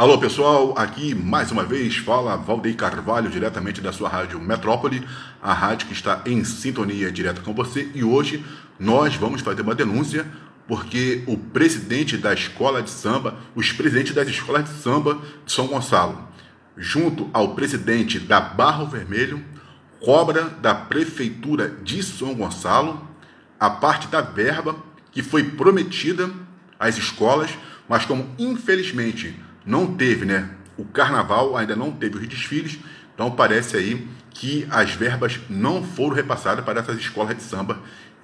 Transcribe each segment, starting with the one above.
Alô pessoal, aqui mais uma vez fala Valdeir Carvalho, diretamente da sua rádio Metrópole, a rádio que está em sintonia direta com você. E hoje nós vamos fazer uma denúncia porque o presidente da escola de samba, os presidentes das escolas de samba de São Gonçalo, junto ao presidente da Barro Vermelho, cobra da prefeitura de São Gonçalo a parte da verba que foi prometida às escolas, mas como infelizmente não teve, né? O carnaval ainda não teve os desfiles, então parece aí que as verbas não foram repassadas para essas escolas de samba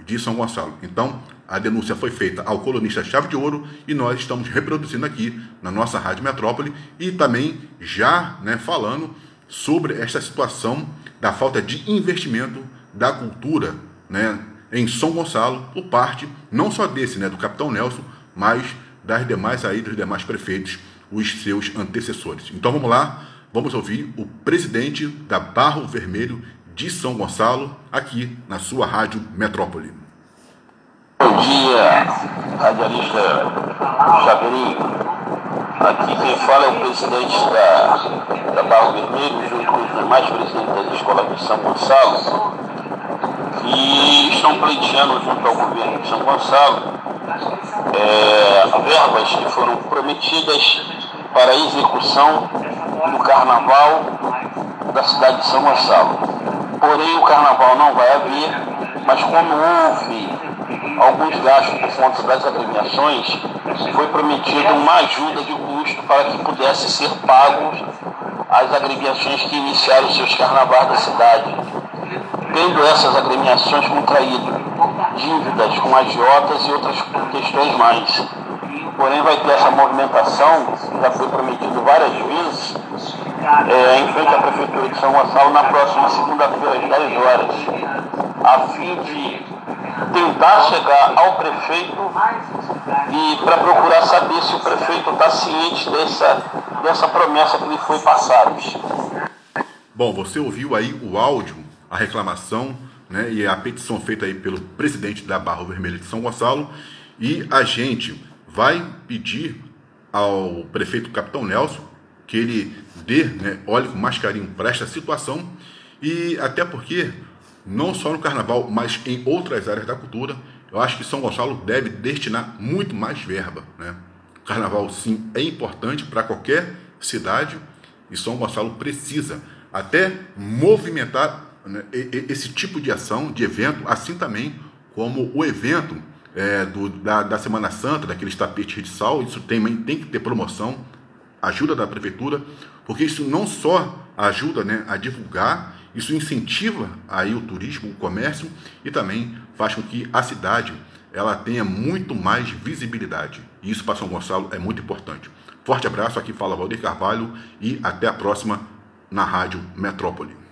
de São Gonçalo. Então, a denúncia foi feita ao colunista Chave de Ouro e nós estamos reproduzindo aqui na nossa Rádio Metrópole e também já né, falando sobre esta situação da falta de investimento da cultura né, em São Gonçalo, por parte não só desse, né, do Capitão Nelson, mas das demais aí, dos demais prefeitos os seus antecessores. Então vamos lá, vamos ouvir o presidente da Barro Vermelho de São Gonçalo, aqui na sua Rádio Metrópole. Bom dia, radialista Javeirinho. Aqui quem fala é o presidente da, da Barro Vermelho, junto com os demais presidentes das escolas de São Gonçalo, que estão pleiteando junto ao governo de São Gonçalo é, verbas que foram prometidas para a execução do carnaval da cidade de São Gonçalo. Porém, o carnaval não vai haver, mas como houve alguns gastos por conta das agremiações, foi prometida uma ajuda de custo para que pudesse ser pago as agremiações que iniciaram seus carnavais da cidade, tendo essas agremiações contraído dívidas com agiotas e outras questões mais. Porém, vai ter essa movimentação, que já foi prometido várias vezes, é, em frente à Prefeitura de São Gonçalo na próxima segunda-feira, às 10 horas, a fim de tentar chegar ao prefeito e para procurar saber se o prefeito está ciente dessa, dessa promessa que lhe foi passada. Bom, você ouviu aí o áudio, a reclamação né, e a petição feita aí pelo presidente da Barra Vermelha de São Gonçalo e a gente vai pedir ao prefeito Capitão Nelson que ele dê, né, olhe com mais carinho para esta situação e até porque não só no carnaval, mas em outras áreas da cultura, eu acho que São Gonçalo deve destinar muito mais verba. Né? O carnaval, sim, é importante para qualquer cidade e São Gonçalo precisa até movimentar né, esse tipo de ação, de evento, assim também como o evento é, do, da, da, Semana Santa, daqueles tapetes de sal, isso tem, tem que ter promoção, ajuda da prefeitura, porque isso não só ajuda né, a divulgar, isso incentiva aí o turismo, o comércio e também faz com que a cidade ela tenha muito mais visibilidade. E isso para São Gonçalo é muito importante. Forte abraço, aqui fala Valdir Carvalho e até a próxima na Rádio Metrópole.